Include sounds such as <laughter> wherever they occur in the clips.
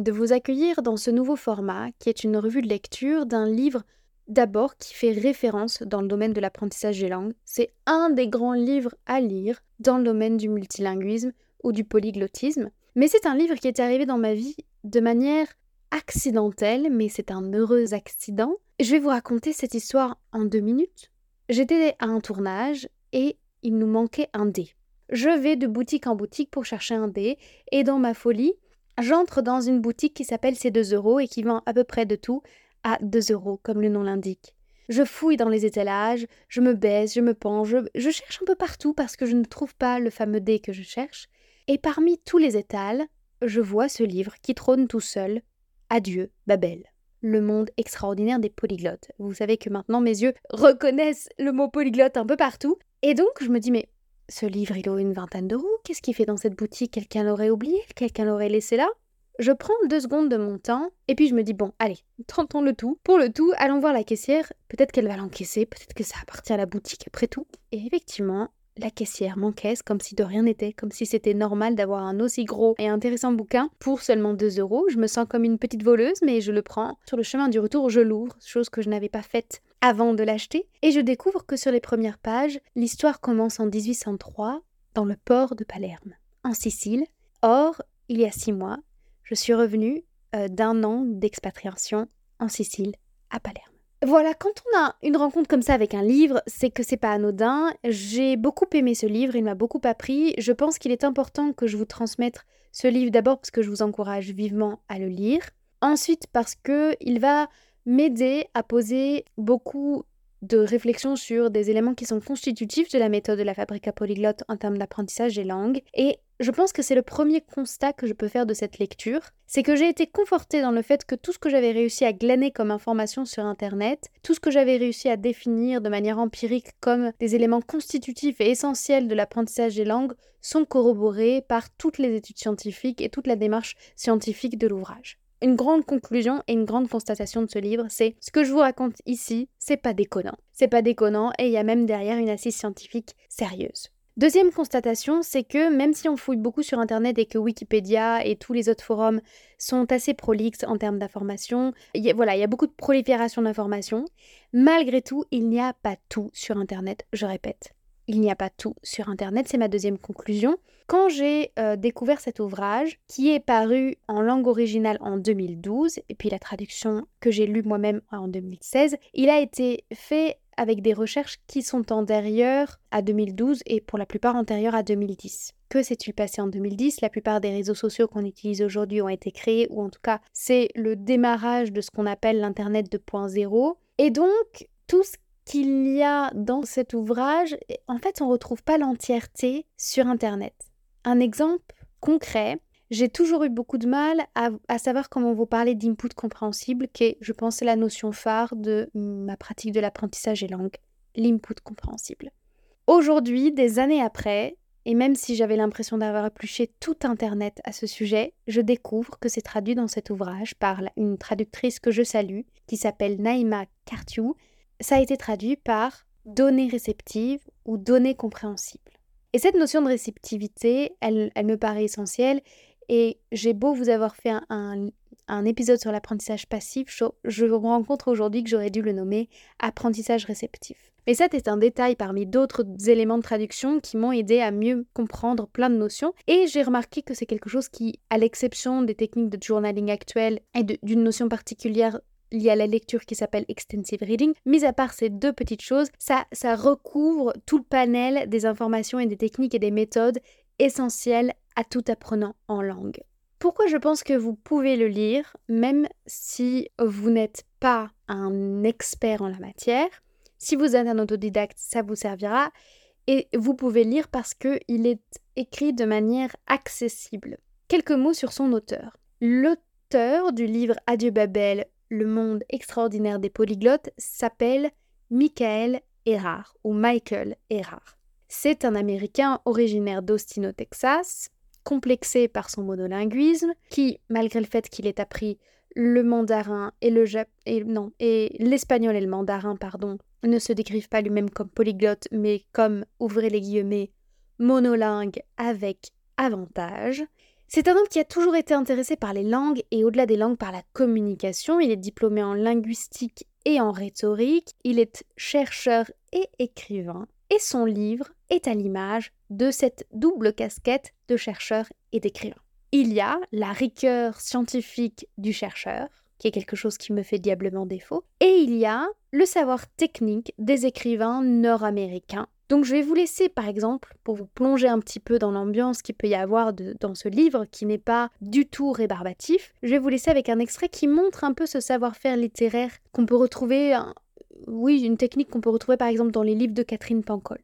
de vous accueillir dans ce nouveau format qui est une revue de lecture d'un livre d'abord qui fait référence dans le domaine de l'apprentissage des langues. C'est un des grands livres à lire dans le domaine du multilinguisme ou du polyglottisme. Mais c'est un livre qui est arrivé dans ma vie de manière accidentelle, mais c'est un heureux accident. Je vais vous raconter cette histoire en deux minutes. J'étais à un tournage et il nous manquait un dé. Je vais de boutique en boutique pour chercher un dé et dans ma folie, j'entre dans une boutique qui s'appelle C'est 2 euros et qui vend à peu près de tout à 2 euros, comme le nom l'indique. Je fouille dans les étalages, je me baisse, je me penche, je, cherche un peu partout parce que je ne trouve pas le fameux dé que je cherche. Et parmi tous les étals, je vois ce livre qui trône tout seul. Adieu, Babel. Le monde extraordinaire des polyglottes. Vous savez que maintenant mes yeux reconnaissent le mot polyglotte un peu partout. Et donc je me dis, mais ce livre, il vaut une vingtaine d'euros. Qu'est-ce qu'il fait dans cette boutique? Quelqu'un l'aurait oublié? Quelqu'un l'aurait laissé là? Je prends deux secondes de mon temps et puis je me dis bon, allez, <laughs> tentons le tout. Pour le tout, allons voir la caissière. Peut-être qu'elle va l'encaisser, peut-être que ça appartient à la boutique après tout. Et effectivement, la caissière m'encaisse comme si de rien n'était, comme si c'était normal d'avoir un aussi gros et intéressant bouquin pour seulement 2 euros. Je me sens comme une petite voleuse, mais je le prends. Sur le chemin du retour, je l'ouvre, chose que je n'avais pas faite avant de l'acheter, et je découvre que sur les premières pages, l'histoire commence en 1803 dans le port de Palerme, en Sicile. Or, il y a six mois, je suis revenue euh, d'un an d'expatriation en Sicile, à Palerme. Voilà, quand on a une rencontre comme ça avec un livre, c'est que c'est pas anodin. J'ai beaucoup aimé ce livre, il m'a beaucoup appris. Je pense qu'il est important que je vous transmette ce livre d'abord parce que je vous encourage vivement à le lire. Ensuite parce que il va m'aider à poser beaucoup de réflexions sur des éléments qui sont constitutifs de la méthode de la fabrica polyglotte en termes d'apprentissage des langues. Et je pense que c'est le premier constat que je peux faire de cette lecture, c'est que j'ai été confortée dans le fait que tout ce que j'avais réussi à glaner comme information sur Internet, tout ce que j'avais réussi à définir de manière empirique comme des éléments constitutifs et essentiels de l'apprentissage des langues, sont corroborés par toutes les études scientifiques et toute la démarche scientifique de l'ouvrage. Une grande conclusion et une grande constatation de ce livre, c'est ce que je vous raconte ici, c'est pas déconnant. C'est pas déconnant et il y a même derrière une assise scientifique sérieuse. Deuxième constatation, c'est que même si on fouille beaucoup sur Internet et que Wikipédia et tous les autres forums sont assez prolixes en termes d'informations, voilà, il y a beaucoup de prolifération d'informations, malgré tout, il n'y a pas tout sur Internet, je répète. Il n'y a pas tout sur Internet, c'est ma deuxième conclusion. Quand j'ai euh, découvert cet ouvrage, qui est paru en langue originale en 2012, et puis la traduction que j'ai lue moi-même en 2016, il a été fait avec des recherches qui sont antérieures à 2012 et pour la plupart antérieures à 2010. Que s'est-il passé en 2010 La plupart des réseaux sociaux qu'on utilise aujourd'hui ont été créés, ou en tout cas c'est le démarrage de ce qu'on appelle l'Internet 2.0. Et donc tout ce qu'il y a dans cet ouvrage, en fait, on ne retrouve pas l'entièreté sur Internet. Un exemple concret, j'ai toujours eu beaucoup de mal à, savoir comment vous parler d'input compréhensible, qui est, je pense, la notion phare de ma pratique de l'apprentissage des langues, l'input compréhensible. Aujourd'hui, des années après, et même si j'avais l'impression d'avoir épluché tout Internet à ce sujet, je découvre que c'est traduit dans cet ouvrage par une traductrice que je salue, qui s'appelle Naïma Kartiou. Ça a été traduit par données réceptives ou données compréhensibles. Et cette notion de réceptivité, elle, me paraît essentielle. Et j'ai beau vous avoir fait un, épisode sur l'apprentissage passif, je, je me rends compte aujourd'hui que j'aurais dû le nommer apprentissage réceptif. Mais ça, c'est un détail parmi d'autres éléments de traduction qui m'ont aidé à mieux comprendre plein de notions. Et j'ai remarqué que c'est quelque chose qui, à l'exception des techniques de journaling actuelles et d'une notion particulière lié à la lecture qui s'appelle Extensive Reading. Mis à part ces deux petites choses, ça, ça recouvre tout le panel des informations et des techniques et des méthodes essentielles à tout apprenant en langue. Pourquoi je pense que vous pouvez le lire, même si vous n'êtes pas un expert en la matière Si vous êtes un autodidacte, ça vous servira. Et vous pouvez lire parce qu'il est écrit de manière accessible. Quelques mots sur son auteur. L'auteur du livre Adieu Babel, le monde extraordinaire des polyglottes, s'appelle Michael Erard ou Michael Erard. C'est un Américain originaire d'Austin au Texas, complexé par son monolinguisme, qui, malgré le fait qu'il ait appris le mandarin et le et l'espagnol et le mandarin, pardon, ne se décrivent pas lui-même comme polyglotte, mais comme, ouvrez les guillemets, monolingue avec avantage. C'est un homme qui a toujours été intéressé par les langues et au-delà des langues par la communication. Il est diplômé en linguistique et en rhétorique. Il est chercheur et écrivain. Et son livre est à l'image de cette double casquette de chercheur et d'écrivain. Il y a la rigueur scientifique du chercheur, qui est quelque chose qui me fait diablement défaut, et il y a le savoir technique des écrivains nord-américains. Donc je vais vous laisser par exemple, pour vous plonger un petit peu dans l'ambiance qu'il peut y avoir dans ce livre, qui n'est pas du tout rébarbatif, je vais vous laisser avec un extrait qui montre un peu ce savoir-faire littéraire qu'on peut retrouver, oui, une technique qu'on peut retrouver par exemple dans les livres de Catherine Pancol.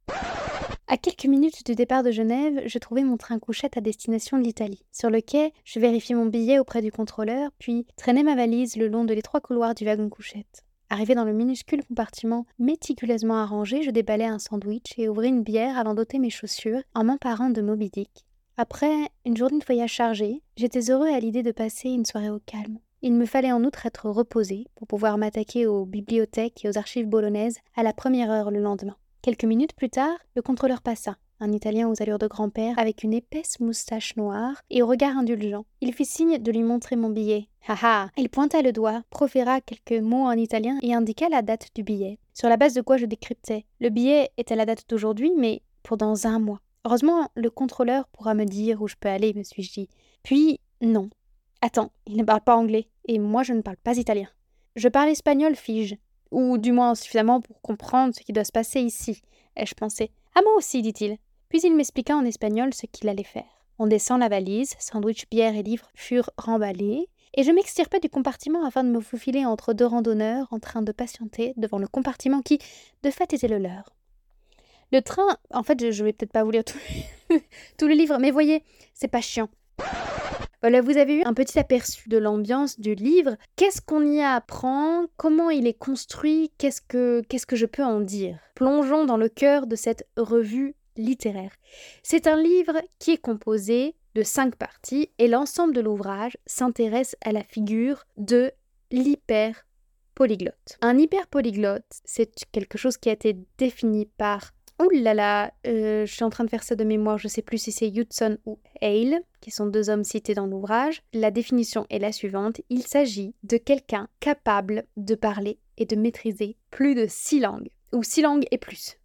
À quelques minutes du départ de Genève, je trouvais mon train couchette à destination de l'Italie. Sur le quai, je vérifiais mon billet auprès du contrôleur, puis traînais ma valise le long de l'étroit couloir du wagon couchette. Arrivé dans le minuscule compartiment méticuleusement arrangé, je déballai un sandwich et ouvris une bière avant d'ôter mes chaussures en m'emparant de Moby Dick. Après une journée de voyage chargée, j'étais heureux à l'idée de passer une soirée au calme. Il me fallait en outre être reposé pour pouvoir m'attaquer aux bibliothèques et aux archives bolonaises à la première heure le lendemain. Quelques minutes plus tard, le contrôleur passa, un Italien aux allures de grand-père avec une épaisse moustache noire et au regard indulgent. Il fit signe de lui montrer mon billet. Haha Il pointa le doigt, proféra quelques mots en italien et indiqua la date du billet, sur la base de quoi je décryptais. Le billet à la date d'aujourd'hui, mais pour dans un mois. Heureusement, le contrôleur pourra me dire où je peux aller, me suis-je dit. Puis, non. Attends, il ne parle pas anglais, et moi je ne parle pas italien. Je parle espagnol, fis-je ou du moins suffisamment pour comprendre ce qui doit se passer ici, ai-je pensé. À moi aussi, dit-il. Puis il m'expliqua en espagnol ce qu'il allait faire. On descend la valise, sandwich, bière et livres furent remballés, et je m'extirpai du compartiment afin de me faufiler entre deux randonneurs en train de patienter devant le compartiment qui, de fait, était le leur. Le train, en fait, je, vais peut-être pas vous lire tout, <laughs> tout le livre, mais voyez, c'est pas chiant. Voilà, vous avez eu un petit aperçu de l'ambiance du livre. Qu'est-ce qu'on y apprend? Comment il est construit? Qu'est-ce que qu'est-ce que je peux en dire? Plongeons dans le cœur de cette revue littéraire. C'est un livre qui est composé de cinq parties et l'ensemble de l'ouvrage s'intéresse à la figure de l'hyper polyglotte. Un hyper polyglotte, c'est quelque chose qui a été défini par Oh là là, je suis en train de faire ça de mémoire, je sais plus si c'est Hudson ou Hale, qui sont deux hommes cités dans l'ouvrage. La définition est la suivante il s'agit de quelqu'un capable de parler et de maîtriser plus de six langues, ou six langues et plus,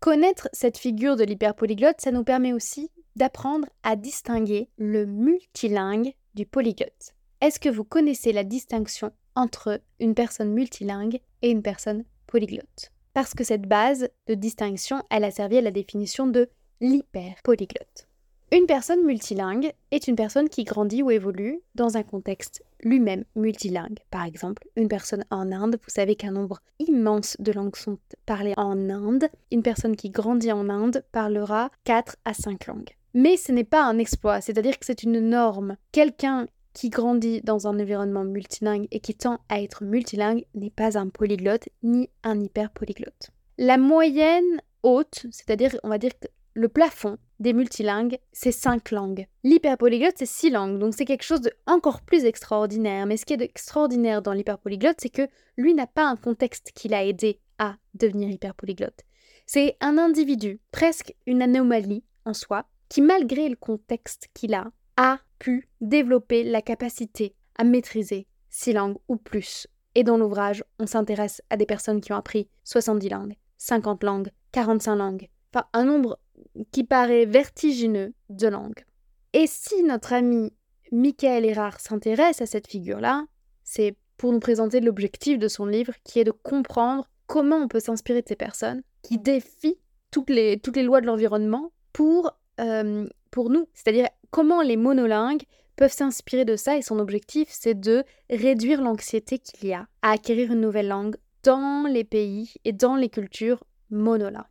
Connaître cette figure de l'hyperpolyglotte, ça nous permet aussi d'apprendre à distinguer le multilingue du polyglotte. Est-ce que vous connaissez la distinction entre une personne multilingue et une personne polyglotte? Parce que cette base de distinction, elle a servi à la définition de l'hyperpolyglotte. Une personne multilingue est une personne qui grandit ou évolue dans un contexte lui-même multilingue. Par exemple, une personne en Inde, vous savez qu'un nombre immense de langues sont parlées en Inde. Une personne qui grandit en Inde parlera 4 à 5 langues. Mais ce n'est pas un exploit, c'est-à-dire que c'est une norme. Quelqu'un qui grandit dans un environnement multilingue et qui tend à être multilingue n'est pas un polyglotte ni un hyperpolyglotte. La moyenne haute, c'est-à-dire on va dire le plafond des multilingues, c'est 5 langues. L'hyperpolyglotte, c'est 6 langues, donc c'est quelque chose de encore plus extraordinaire. Mais ce qui est extraordinaire dans l'hyperpolyglotte, c'est que lui n'a pas un contexte qui l'a aidé à devenir hyperpolyglotte. C'est un individu, presque une anomalie en soi, qui malgré le contexte qu'il a, a pu développer la capacité à maîtriser six langues ou plus. Et dans l'ouvrage, on s'intéresse à des personnes qui ont appris 70 langues, 50 langues, 45 langues, enfin un nombre qui paraît vertigineux de langues. Et si notre ami Michael Erard s'intéresse à cette figure-là, c'est pour nous présenter l'objectif de son livre, qui est de comprendre comment on peut s'inspirer de ces personnes qui défient toutes les, toutes les lois de l'environnement pour, euh, pour nous. C'est-à-dire comment les monolingues peuvent s'inspirer de ça et son objectif, c'est de réduire l'anxiété qu'il y a à acquérir une nouvelle langue dans les pays et dans les cultures monolingues.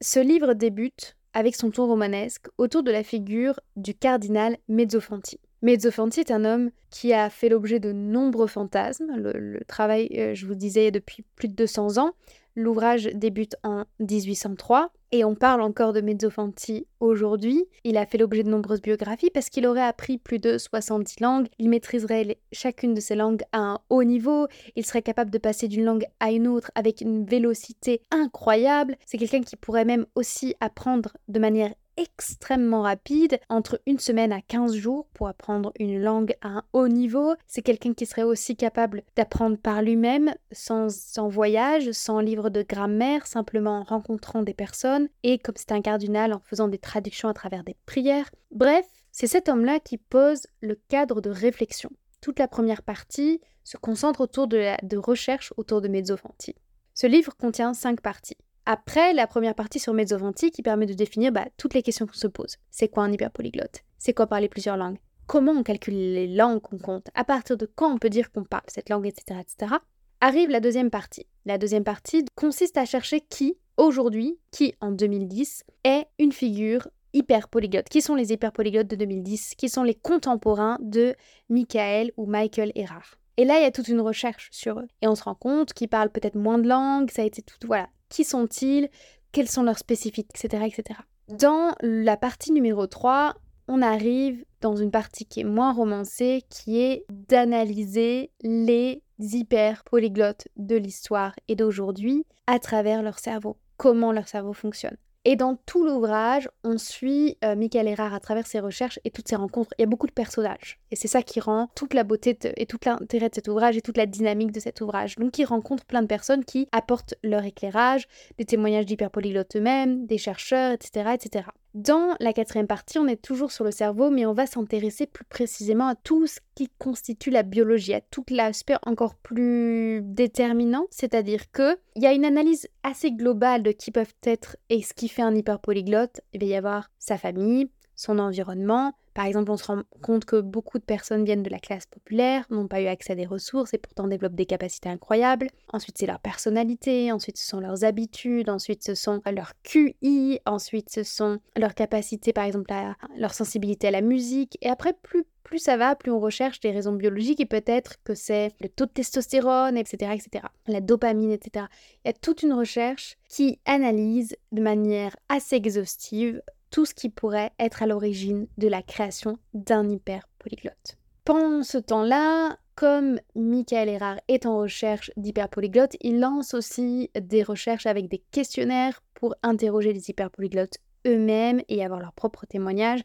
Ce livre débute avec son ton romanesque autour de la figure du cardinal Mezzofanti. Mezzofanti est un homme qui a fait l'objet de nombreux fantasmes. Le, travail, euh, je vous disais, depuis plus de 200 ans. L'ouvrage débute en 1803 et on parle encore de Mezzofanti aujourd'hui. Il a fait l'objet de nombreuses biographies parce qu'il aurait appris plus de 70 langues. Il maîtriserait chacune de ces langues à un haut niveau. Il serait capable de passer d'une langue à une autre avec une vélocité incroyable. C'est quelqu'un qui pourrait même aussi apprendre de manière extrêmement rapide, entre une semaine à 15 jours pour apprendre une langue à un haut niveau. C'est quelqu'un qui serait aussi capable d'apprendre par lui-même, sans, sans voyage, sans livre de grammaire, simplement en rencontrant des personnes, et comme c'est un cardinal, en faisant des traductions à travers des prières. Bref, c'est cet homme-là qui pose le cadre de réflexion. Toute la première partie se concentre autour de, la, de recherche autour de Mezzofanti. Ce livre contient cinq parties. Après, la première partie sur Mezzovanti qui permet de définir bah, toutes les questions qu'on se pose. C'est quoi un hyperpolyglotte? C'est quoi parler plusieurs langues? Comment on calcule les langues qu'on compte? À partir de quand on peut dire qu'on parle cette langue, etc., etc. Arrive la deuxième partie. La deuxième partie consiste à chercher qui, aujourd'hui, qui en 2010, est une figure hyperpolyglotte. Qui sont les hyperpolyglottes de 2010 Qui sont les contemporains de Michael ou Michael Erard? Et là, il y a toute une recherche sur eux. Et on se rend compte qu'ils parlent peut-être moins de langues, ça a été tout, voilà, qui sont-ils, quelles sont leurs spécificités, etc., etc. Dans la partie numéro 3, on arrive dans une partie qui est moins romancée, qui est d'analyser les hyper polyglottes de l'histoire et d'aujourd'hui à travers leur cerveau, comment leur cerveau fonctionne. Et dans tout l'ouvrage, on suit euh, Michael Erard à travers ses recherches et toutes ses rencontres. Il y a beaucoup de personnages. Et c'est ça qui rend toute la beauté et tout l'intérêt de cet ouvrage et toute la dynamique de cet ouvrage. Donc il rencontre plein de personnes qui apportent leur éclairage, des témoignages d'hyperpolyglottes eux-mêmes, des chercheurs, etc., etc. Dans la quatrième partie, on est toujours sur le cerveau, mais on va s'intéresser plus précisément à tout ce qui constitue la biologie, à tout l'aspect encore plus déterminant, c'est-à-dire que il y a une analyse assez globale de qui peuvent être et ce qui fait un hyperpolyglotte. Il va y avoir sa famille, son environnement, par exemple, on se rend compte que beaucoup de personnes viennent de la classe populaire, n'ont pas eu accès à des ressources et pourtant développent des capacités incroyables. Ensuite, c'est leur personnalité, ensuite ce sont leurs habitudes, ensuite ce sont leur QI, ensuite ce sont leurs capacités, par exemple, leur sensibilité à la musique. Et après, plus plus ça va, plus on recherche des raisons biologiques et peut-être que c'est le taux de testostérone, etc., etc., la dopamine, etc. Il y a toute une recherche qui analyse de manière assez exhaustive tout ce qui pourrait être à l'origine de la création d'un hyperpolyglotte. Pendant ce temps-là, comme Michael Erard est en recherche d'hyperpolyglottes, il lance aussi des recherches avec des questionnaires pour interroger les hyperpolyglottes eux-mêmes et avoir leur propre témoignage.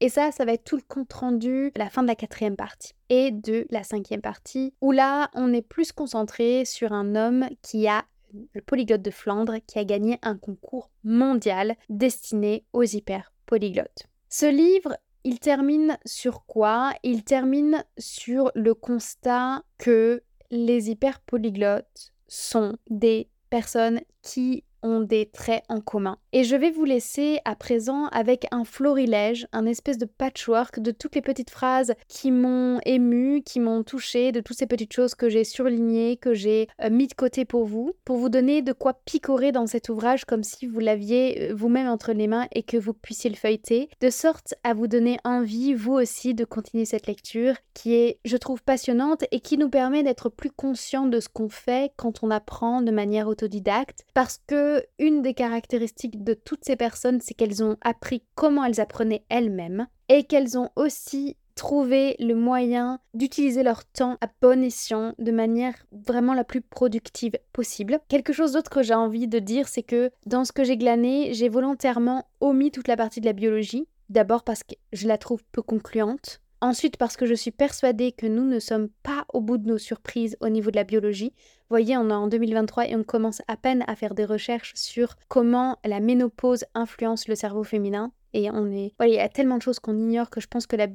Et ça, ça va être tout le compte rendu à la fin de la quatrième partie et de la cinquième partie, où là, on est plus concentré sur un homme qui a le polyglotte de Flandre, qui a gagné un concours mondial destiné aux hyper-polyglottes. Ce livre, il termine sur quoi? Il termine sur le constat que les hyper-polyglottes sont des personnes qui ont des traits en commun. Et je vais vous laisser à présent avec un florilège, un espèce de patchwork de toutes les petites phrases qui m'ont ému, qui m'ont touché, de toutes ces petites choses que j'ai surlignées, que j'ai euh, mis de côté pour vous, pour vous donner de quoi picorer dans cet ouvrage comme si vous l'aviez euh, vous-même entre les mains et que vous puissiez le feuilleter, de sorte à vous donner envie, vous aussi, de continuer cette lecture qui est, je trouve, passionnante et qui nous permet d'être plus conscients de ce qu'on fait quand on apprend de manière autodidacte, parce que une des caractéristiques de toutes ces personnes, c'est qu'elles ont appris comment elles apprenaient elles-mêmes et qu'elles ont aussi trouvé le moyen d'utiliser leur temps à bon escient de manière vraiment la plus productive possible. Quelque chose d'autre que j'ai envie de dire, c'est que dans ce que j'ai glané, j'ai volontairement omis toute la partie de la biologie. D'abord parce que je la trouve peu concluante. Ensuite, parce que je suis persuadée que nous ne sommes pas au bout de nos surprises au niveau de la biologie. Vous voyez, on est en 2023 et on commence à peine à faire des recherches sur comment la ménopause influence le cerveau féminin. Et on est. il y a tellement de choses qu'on ignore que je pense que la,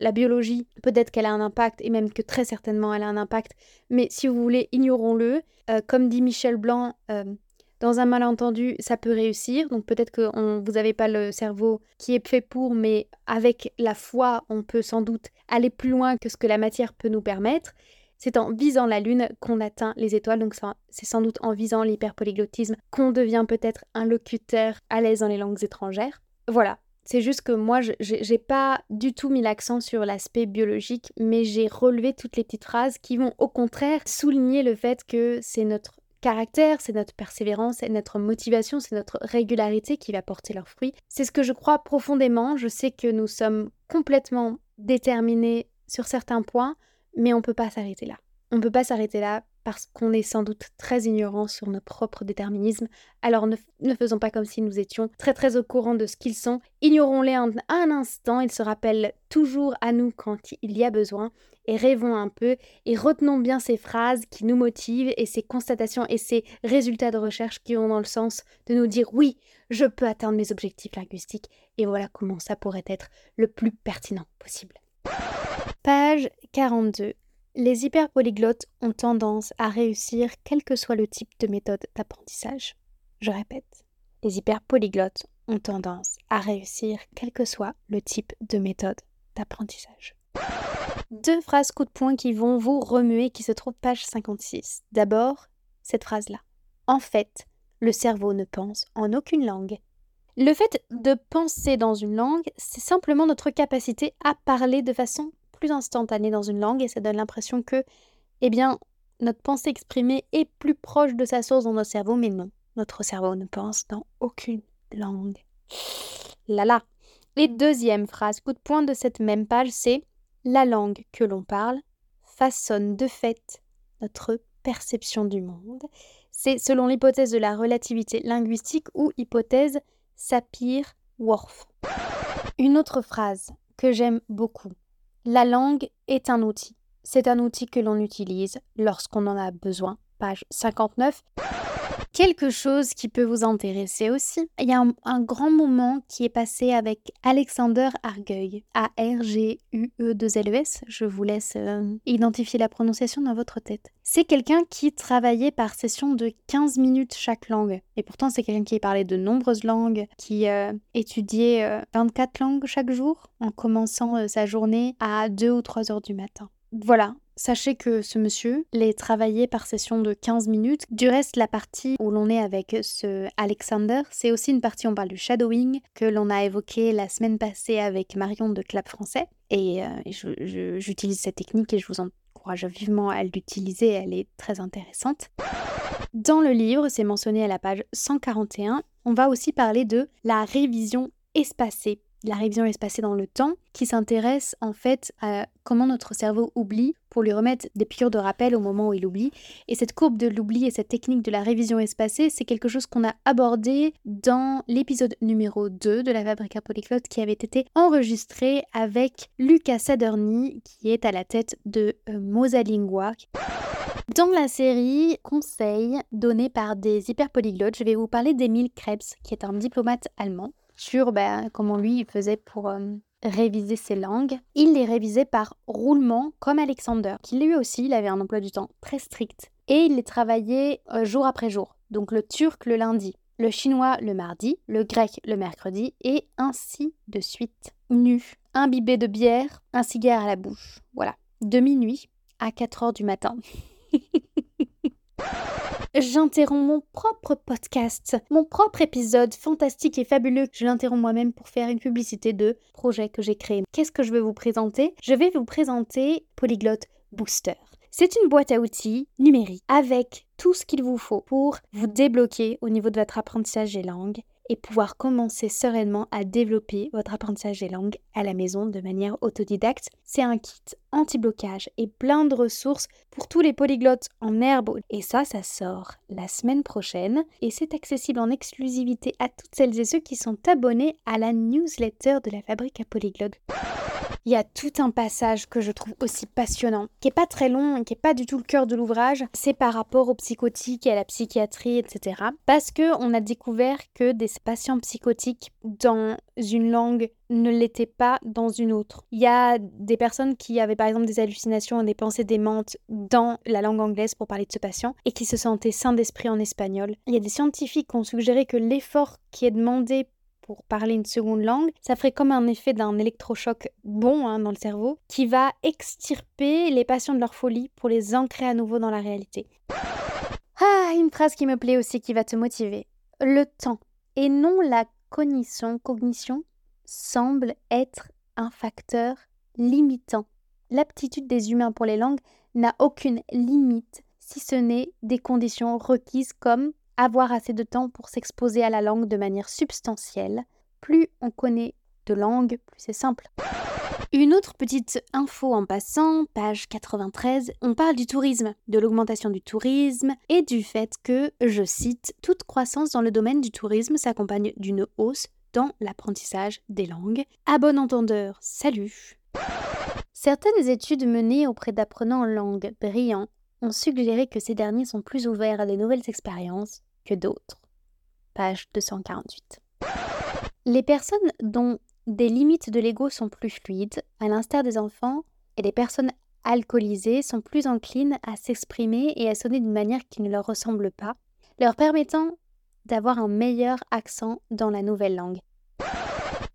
la biologie, peut-être qu'elle a un impact, et même que très certainement elle a un impact, mais si vous voulez, ignorons-le. Euh, comme dit Michel Blanc, euh, dans un malentendu, ça peut réussir. Donc peut-être que vous n'avez pas le cerveau qui est fait pour, mais avec la foi, on peut sans doute aller plus loin que ce que la matière peut nous permettre. C'est en visant la Lune qu'on atteint les étoiles, donc c'est sans doute en visant l'hyperpolyglottisme qu'on devient peut-être un locuteur à l'aise dans les langues étrangères. Voilà, c'est juste que moi, je n'ai pas du tout mis l'accent sur l'aspect biologique, mais j'ai relevé toutes les petites phrases qui vont au contraire souligner le fait que c'est notre caractère, c'est notre persévérance, c'est notre motivation, c'est notre régularité qui va porter leurs fruits. C'est ce que je crois profondément. Je sais que nous sommes complètement déterminés sur certains points, mais on ne peut pas s'arrêter là. On ne peut pas s'arrêter là parce qu'on est sans doute très ignorant sur nos propres déterminismes. Alors ne, faisons pas comme si nous étions très très au courant de ce qu'ils sont. Ignorons-les un, un instant, ils se rappellent toujours à nous quand il y a besoin. Et rêvons un peu et retenons bien ces phrases qui nous motivent et ces constatations et ces résultats de recherche qui vont dans le sens de nous dire oui, je peux atteindre mes objectifs linguistiques et voilà comment ça pourrait être le plus pertinent possible. Page 42. Les hyperpolyglottes ont tendance à réussir quel que soit le type de méthode d'apprentissage. Je répète, les hyperpolyglottes ont tendance à réussir quel que soit le type de méthode d'apprentissage. Deux phrases coup de poing qui vont vous remuer qui se trouvent page 56. D'abord, cette phrase-là. En fait, le cerveau ne pense en aucune langue. Le fait de penser dans une langue, c'est simplement notre capacité à parler de façon plus instantané dans une langue et ça donne l'impression que, eh bien, notre pensée exprimée est plus proche de sa source dans notre cerveau, mais non, notre cerveau ne pense dans aucune langue. Là là. Et deuxième phrase, coup de poing de cette même page, c'est la langue que l'on parle façonne de fait notre perception du monde. C'est selon l'hypothèse de la relativité linguistique ou hypothèse Sapir-Whorf. Une autre phrase que j'aime beaucoup la langue est un outil. C'est un outil que l'on utilise lorsqu'on en a besoin. Page 59. Quelque chose qui peut vous intéresser aussi. Il y a un, grand moment qui est passé avec Alexander Argueil, A-R-G-U-E-2-L-E-S. Je vous laisse euh, identifier la prononciation dans votre tête. C'est quelqu'un qui travaillait par session de 15 minutes chaque langue. Et pourtant, c'est quelqu'un qui parlait de nombreuses langues, qui euh, étudiait 24 euh, langues chaque jour en commençant sa journée à 2 ou 3 heures du matin. Voilà, Sachez que ce monsieur les travaillé par session de 15 minutes. Du reste, la partie où l'on est avec ce Alexander, c'est aussi une partie, on parle du shadowing, que l'on a évoqué la semaine passée avec Marion de Clap Français. Et euh, j'utilise cette technique et je vous encourage vivement à l'utiliser, elle est très intéressante. Dans le livre, c'est mentionné à la page 141, on va aussi parler de la révision espacée la révision espacée dans le temps, qui s'intéresse en fait à comment notre cerveau oublie pour lui remettre des piqûres de rappel au moment où il oublie. Et cette courbe de l'oubli et cette technique de la révision espacée, c'est quelque chose qu'on a abordé dans l'épisode numéro 2 de la Fabrica Polyclote qui avait été enregistré avec Lucas Saderny, qui est à la tête de euh, Mosalingua. Dans la série Conseils donnés par des hyperpolyglottes, je vais vous parler d'Emile Krebs, qui est un diplomate allemand sur ben, comment lui il faisait pour euh, réviser ses langues. Il les révisait par roulement comme Alexander, qui lui aussi il avait un emploi du temps très strict. Et il les travaillait euh, jour après jour. Donc le turc le lundi, le chinois le mardi, le grec le mercredi, et ainsi de suite. Nu, imbibé de bière, un cigare à la bouche. Voilà. De minuit à 4 heures du matin. <laughs> J'interromps mon propre podcast, mon propre épisode fantastique et fabuleux. Je l'interromps moi-même pour faire une publicité de projet que j'ai créé. Qu'est-ce que je vais vous présenter? Je vais vous présenter Polyglot Booster. C'est une boîte à outils numérique avec tout ce qu'il vous faut pour vous débloquer au niveau de votre apprentissage des langues et pouvoir commencer sereinement à développer votre apprentissage des langues à la maison de manière autodidacte. C'est un kit anti-blocage et plein de ressources pour tous les polyglottes en herbe. Et ça, ça sort la semaine prochaine et c'est accessible en exclusivité à toutes celles et ceux qui sont abonnés à la newsletter de la fabrique à polyglottes il y a tout un passage que je trouve aussi passionnant, qui est pas très long et qui est pas du tout le cœur de l'ouvrage. C'est par rapport aux psychotiques et à la psychiatrie, etc. Parce que on a découvert que des patients psychotiques dans une langue ne l'était pas dans une autre. Il y a des personnes qui avaient par exemple des hallucinations et des pensées démentes dans la langue anglaise pour parler de ce patient et qui se sentaient sains d'esprit en espagnol. Il y a des scientifiques qui ont suggéré que l'effort qui est demandé pour parler une seconde langue, ça ferait comme un effet d'un électrochoc bon hein, dans le cerveau qui va extirper les patients de leur folie pour les ancrer à nouveau dans la réalité. Ah, une phrase qui me plaît aussi qui va te motiver. Le temps et non la cognition, cognition semble être un facteur limitant. L'aptitude des humains pour les langues n'a aucune limite si ce n'est des conditions requises comme avoir assez de temps pour s'exposer à la langue de manière substantielle. Plus on connaît de langues, plus c'est simple. Une autre petite info en passant, page 93, on parle du tourisme, de l'augmentation du tourisme et du fait que, je cite, toute croissance dans le domaine du tourisme s'accompagne d'une hausse dans l'apprentissage des langues. À bon entendeur, salut Certaines études menées auprès d'apprenants en langue brillants ont suggéré que ces derniers sont plus ouverts à de nouvelles expériences que d'autres. Page 248. Les personnes dont des limites de l'ego sont plus fluides, à l'instar des enfants, et les personnes alcoolisées sont plus enclines à s'exprimer et à sonner d'une manière qui ne leur ressemble pas, leur permettant d'avoir un meilleur accent dans la nouvelle langue.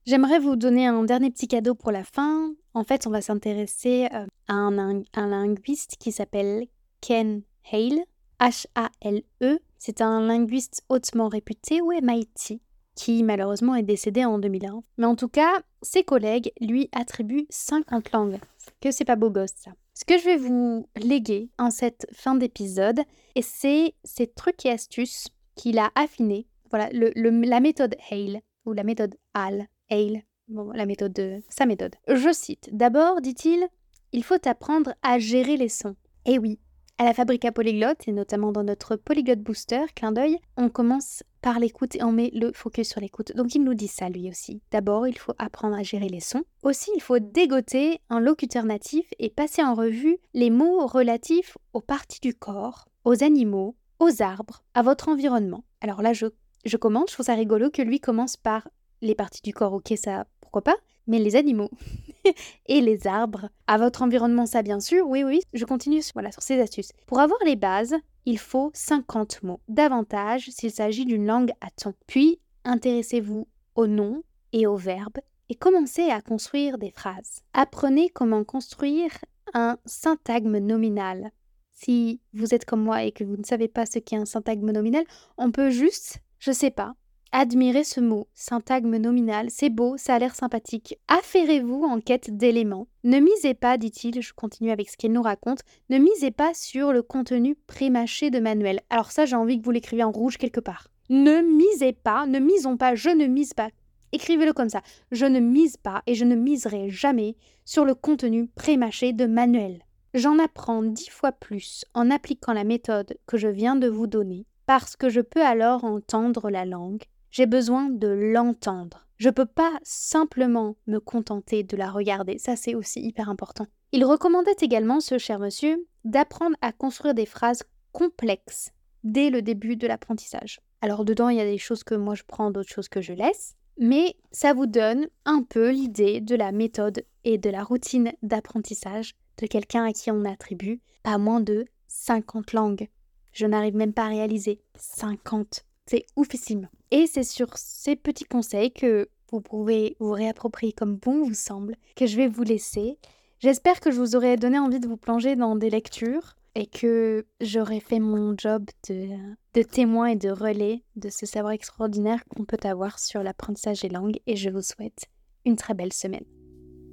J'aimerais vous donner un dernier petit cadeau pour la fin. En fait, on va s'intéresser euh, à un, un linguiste qui s'appelle Ken Hale, H-A-L-E. C'est un linguiste hautement réputé au MIT qui malheureusement est décédé en 2001. Mais en tout cas, ses collègues lui attribuent 50 langues. Que c'est pas beau gosse ça. Ce que je vais vous léguer en cette fin d'épisode, c'est ces trucs et astuces qu'il a affinés. Voilà, la méthode Hale, ou la méthode Hale, Hale, bon, la méthode de sa méthode. Je cite, d'abord, dit-il, il faut apprendre à gérer les sons. Et oui, à la Fabrica Polyglotte, et notamment dans notre Polyglotte Booster, clin d'œil, on commence par l'écoute et on met le focus sur l'écoute. Donc il nous dit ça lui aussi. D'abord, il faut apprendre à gérer les sons. Aussi, il faut dégoter un locuteur natif et passer en revue les mots relatifs aux parties du corps, aux animaux, aux arbres, à votre environnement. Alors là, je, je commence, je trouve ça rigolo que lui commence par les parties du corps, ok, ça, pourquoi pas, mais les animaux. <laughs> <laughs> et les arbres. À votre environnement, ça bien sûr, oui, oui, je continue voilà, sur ces astuces. Pour avoir les bases, il faut 50 mots, davantage s'il s'agit d'une langue à ton. Puis, intéressez-vous aux noms et aux verbes et commencez à construire des phrases. Apprenez comment construire un syntagme nominal. Si vous êtes comme moi et que vous ne savez pas ce qu'est un syntagme nominal, on peut juste, je sais pas, Admirez ce mot, syntagme nominal, c'est beau, ça a l'air sympathique. Affairez-vous en quête d'éléments. Ne misez pas, dit-il, je continue avec ce qu'il nous raconte, ne misez pas sur le contenu prémâché de Manuel. Alors ça, j'ai envie que vous l'écriviez en rouge quelque part. Ne misez pas, ne misons pas, je ne mise pas. Écrivez-le comme ça. Je ne mise pas et je ne miserai jamais sur le contenu prémâché de Manuel. J'en apprends dix fois plus en appliquant la méthode que je viens de vous donner, parce que je peux alors entendre la langue j'ai besoin de l'entendre. Je ne peux pas simplement me contenter de la regarder, ça c'est aussi hyper important. Il recommandait également, ce cher monsieur, d'apprendre à construire des phrases complexes dès le début de l'apprentissage. Alors dedans, il y a des choses que moi je prends, d'autres choses que je laisse, mais ça vous donne un peu l'idée de la méthode et de la routine d'apprentissage de quelqu'un à qui on attribue pas moins de 50 langues. Je n'arrive même pas à réaliser 50. C'est oufissime. Et c'est sur ces petits conseils que vous pouvez vous réapproprier comme bon vous semble que je vais vous laisser. J'espère que je vous aurai donné envie de vous plonger dans des lectures et que j'aurai fait mon job de, de témoin et de relais de ce savoir extraordinaire qu'on peut avoir sur l'apprentissage des langues et je vous souhaite une très belle semaine.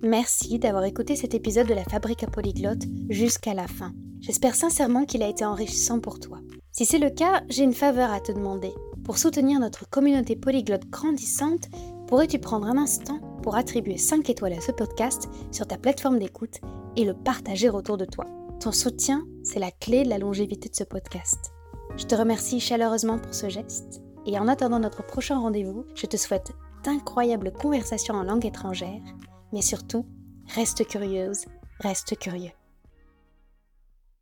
Merci d'avoir écouté cet épisode de la Fabrique à Polyglotte jusqu'à la fin. J'espère sincèrement qu'il a été enrichissant pour toi. Si c'est le cas, j'ai une faveur à te demander. Pour soutenir notre communauté polyglotte grandissante, pourrais-tu prendre un instant pour attribuer 5 étoiles à ce podcast sur ta plateforme d'écoute et le partager autour de toi? Ton soutien, c'est la clé de la longévité de ce podcast. Je te remercie chaleureusement pour ce geste et en attendant notre prochain rendez-vous, je te souhaite d'incroyables conversations en langue étrangère, mais surtout, reste curieuse, reste curieux.